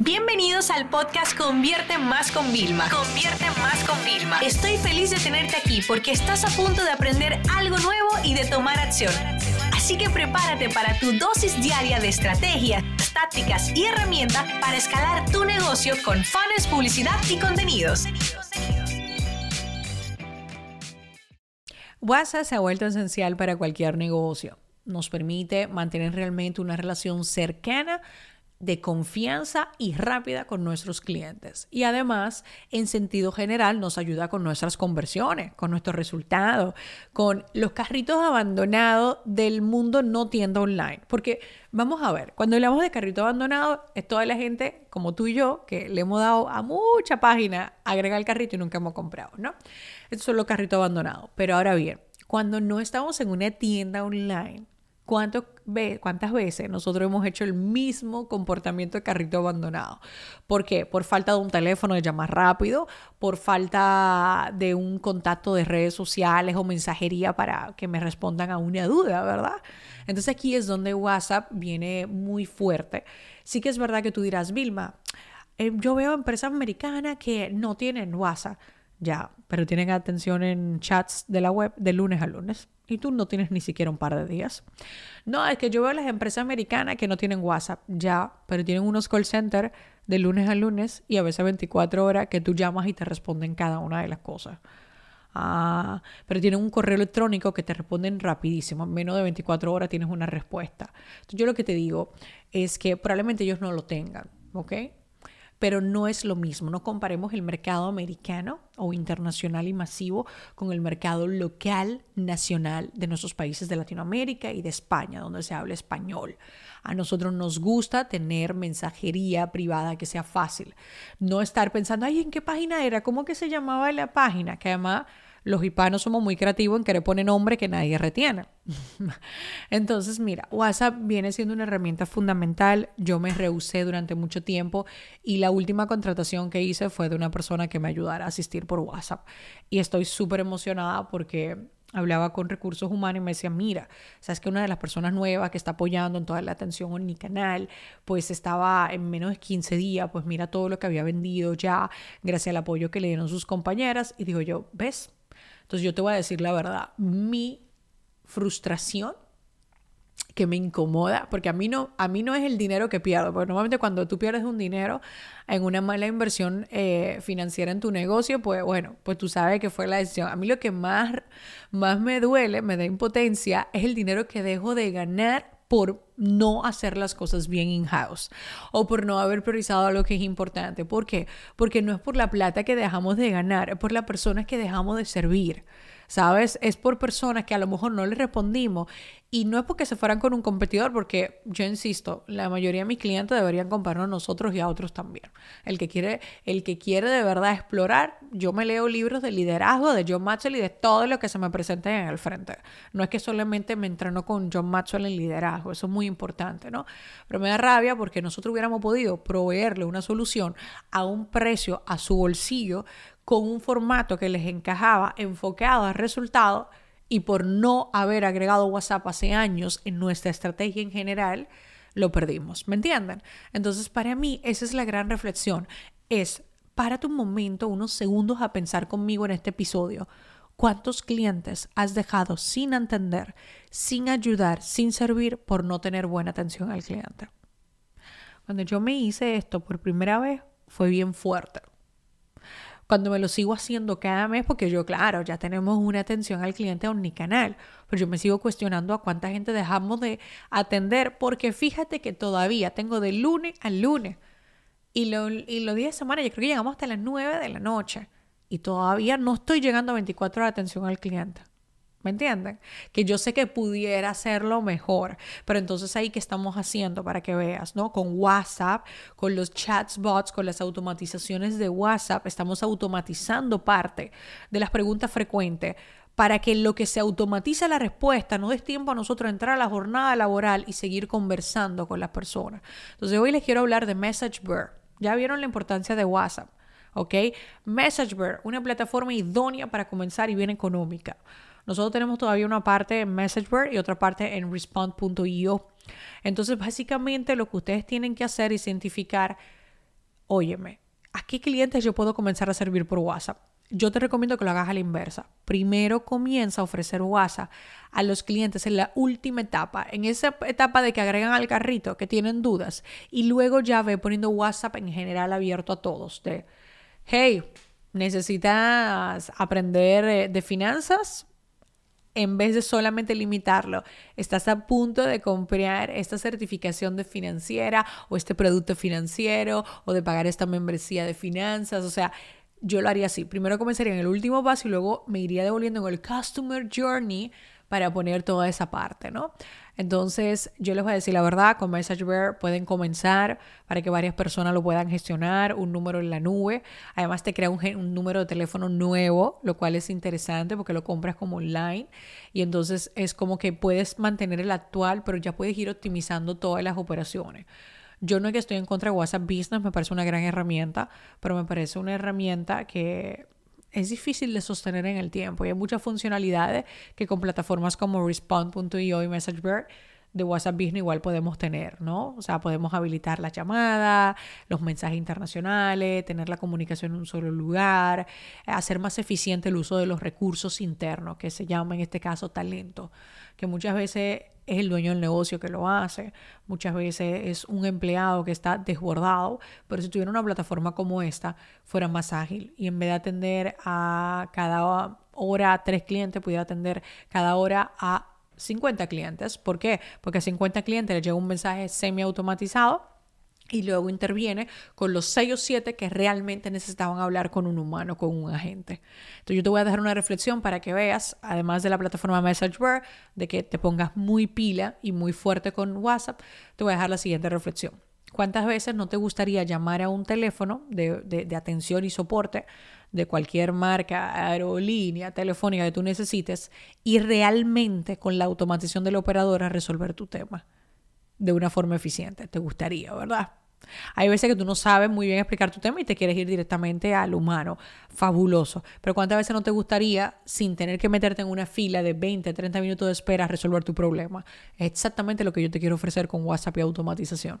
Bienvenidos al podcast Convierte Más con Vilma. Convierte Más con Vilma. Estoy feliz de tenerte aquí porque estás a punto de aprender algo nuevo y de tomar acción. Así que prepárate para tu dosis diaria de estrategias, tácticas y herramientas para escalar tu negocio con fans, publicidad y contenidos. WhatsApp se ha vuelto esencial para cualquier negocio. Nos permite mantener realmente una relación cercana de confianza y rápida con nuestros clientes. Y además, en sentido general, nos ayuda con nuestras conversiones, con nuestros resultados, con los carritos abandonados del mundo no tienda online. Porque vamos a ver, cuando hablamos de carrito abandonado, es toda la gente como tú y yo que le hemos dado a mucha página agregar el carrito y nunca hemos comprado, ¿no? Estos son los carritos abandonados. Pero ahora bien, cuando no estamos en una tienda online, ¿Cuántas veces nosotros hemos hecho el mismo comportamiento de carrito abandonado? ¿Por qué? Por falta de un teléfono de llamar rápido, por falta de un contacto de redes sociales o mensajería para que me respondan a una duda, ¿verdad? Entonces aquí es donde WhatsApp viene muy fuerte. Sí que es verdad que tú dirás, Vilma, eh, yo veo empresas americanas que no tienen WhatsApp, ya, pero tienen atención en chats de la web de lunes a lunes y tú no tienes ni siquiera un par de días. No, es que yo veo las empresas americanas que no tienen WhatsApp, ya, pero tienen unos call centers de lunes a lunes y a veces 24 horas que tú llamas y te responden cada una de las cosas. Ah, pero tienen un correo electrónico que te responden rapidísimo, en menos de 24 horas tienes una respuesta. Entonces yo lo que te digo es que probablemente ellos no lo tengan, ¿ok? Pero no es lo mismo. No comparemos el mercado americano o internacional y masivo con el mercado local, nacional de nuestros países de Latinoamérica y de España, donde se habla español. A nosotros nos gusta tener mensajería privada que sea fácil. No estar pensando, ay, ¿en qué página era? ¿Cómo que se llamaba la página? Que además los hispanos somos muy creativos en querer poner nombre que nadie retiene. Entonces, mira, WhatsApp viene siendo una herramienta fundamental. Yo me rehusé durante mucho tiempo y la última contratación que hice fue de una persona que me ayudara a asistir por WhatsApp. Y estoy súper emocionada porque hablaba con recursos humanos y me decía, mira, sabes que una de las personas nuevas que está apoyando en toda la atención en mi canal, pues estaba en menos de 15 días, pues mira todo lo que había vendido ya, gracias al apoyo que le dieron sus compañeras. Y digo yo, ¿ves? Entonces yo te voy a decir la verdad, mi frustración que me incomoda, porque a mí no, a mí no es el dinero que pierdo, porque normalmente cuando tú pierdes un dinero en una mala inversión eh, financiera en tu negocio, pues bueno, pues tú sabes que fue la decisión. A mí lo que más, más me duele, me da impotencia, es el dinero que dejo de ganar por no hacer las cosas bien in-house o por no haber priorizado lo que es importante. ¿Por qué? Porque no es por la plata que dejamos de ganar, es por las personas que dejamos de servir. ¿Sabes? Es por personas que a lo mejor no le respondimos y no es porque se fueran con un competidor, porque yo insisto, la mayoría de mis clientes deberían comprarnos a nosotros y a otros también. El que quiere, el que quiere de verdad explorar, yo me leo libros de liderazgo de John Maxwell y de todo lo que se me presente en el frente. No es que solamente me entreno con John Maxwell en liderazgo, eso es muy importante, ¿no? Pero me da rabia porque nosotros hubiéramos podido proveerle una solución a un precio a su bolsillo con un formato que les encajaba enfocado al resultado y por no haber agregado WhatsApp hace años en nuestra estrategia en general, lo perdimos. ¿Me entienden? Entonces, para mí, esa es la gran reflexión. Es, párate un momento, unos segundos a pensar conmigo en este episodio. ¿Cuántos clientes has dejado sin entender, sin ayudar, sin servir por no tener buena atención al cliente? Cuando yo me hice esto por primera vez, fue bien fuerte cuando me lo sigo haciendo cada mes, porque yo, claro, ya tenemos una atención al cliente canal, pero yo me sigo cuestionando a cuánta gente dejamos de atender, porque fíjate que todavía tengo de lunes al lunes y, lo, y los días de semana, yo creo que llegamos hasta las 9 de la noche y todavía no estoy llegando a 24 horas de atención al cliente. ¿Me entienden? Que yo sé que pudiera hacerlo mejor, pero entonces ahí que estamos haciendo para que veas, ¿no? Con WhatsApp, con los chatbots, con las automatizaciones de WhatsApp, estamos automatizando parte de las preguntas frecuentes para que lo que se automatiza la respuesta no des tiempo a nosotros entrar a la jornada laboral y seguir conversando con las personas. Entonces hoy les quiero hablar de MessageBird. Ya vieron la importancia de WhatsApp, ¿ok? MessageBird, una plataforma idónea para comenzar y bien económica. Nosotros tenemos todavía una parte en MessageBird y otra parte en Respond.io. Entonces, básicamente lo que ustedes tienen que hacer es identificar óyeme, ¿a qué clientes yo puedo comenzar a servir por WhatsApp? Yo te recomiendo que lo hagas a la inversa. Primero comienza a ofrecer WhatsApp a los clientes en la última etapa, en esa etapa de que agregan al carrito, que tienen dudas, y luego ya ve poniendo WhatsApp en general abierto a todos. De, hey, necesitas aprender eh, de finanzas, en vez de solamente limitarlo, estás a punto de comprar esta certificación de financiera o este producto financiero o de pagar esta membresía de finanzas, o sea, yo lo haría así. Primero comenzaría en el último paso y luego me iría devolviendo en el Customer Journey para poner toda esa parte, ¿no? Entonces, yo les voy a decir la verdad, con MessageBear pueden comenzar para que varias personas lo puedan gestionar, un número en la nube. Además, te crea un, un, número de teléfono nuevo, lo cual es interesante porque lo compras como online. Y entonces es como que puedes mantener el actual, pero ya puedes ir optimizando todas las operaciones. Yo no es que estoy en contra de WhatsApp Business, me parece una gran herramienta, pero me parece una herramienta que es difícil de sostener en el tiempo. Y hay muchas funcionalidades que con plataformas como Respond.io y MessageBird de WhatsApp Business igual podemos tener, ¿no? O sea, podemos habilitar la llamada, los mensajes internacionales, tener la comunicación en un solo lugar, hacer más eficiente el uso de los recursos internos, que se llama en este caso talento, que muchas veces es el dueño del negocio que lo hace, muchas veces es un empleado que está desbordado, pero si tuviera una plataforma como esta, fuera más ágil y en vez de atender a cada hora a tres clientes, pudiera atender cada hora a 50 clientes. ¿Por qué? Porque a 50 clientes les llega un mensaje semi automatizado y luego interviene con los 6 o 7 que realmente necesitaban hablar con un humano, con un agente. Entonces yo te voy a dejar una reflexión para que veas, además de la plataforma MessageBird, de que te pongas muy pila y muy fuerte con WhatsApp, te voy a dejar la siguiente reflexión. ¿Cuántas veces no te gustaría llamar a un teléfono de, atención y soporte de cualquier marca, aerolínea, telefónica que tú necesites y realmente con la automatización de la operadora resolver tu tema? de una forma eficiente. Te gustaría, ¿verdad? Hay veces que tú no sabes muy bien explicar tu tema y te quieres ir directamente al humano. Fabuloso. Pero ¿cuántas veces no te gustaría, sin tener que meterte en una fila de 20, 30 minutos de espera, resolver tu problema? Es exactamente lo que yo te quiero ofrecer con WhatsApp y automatización.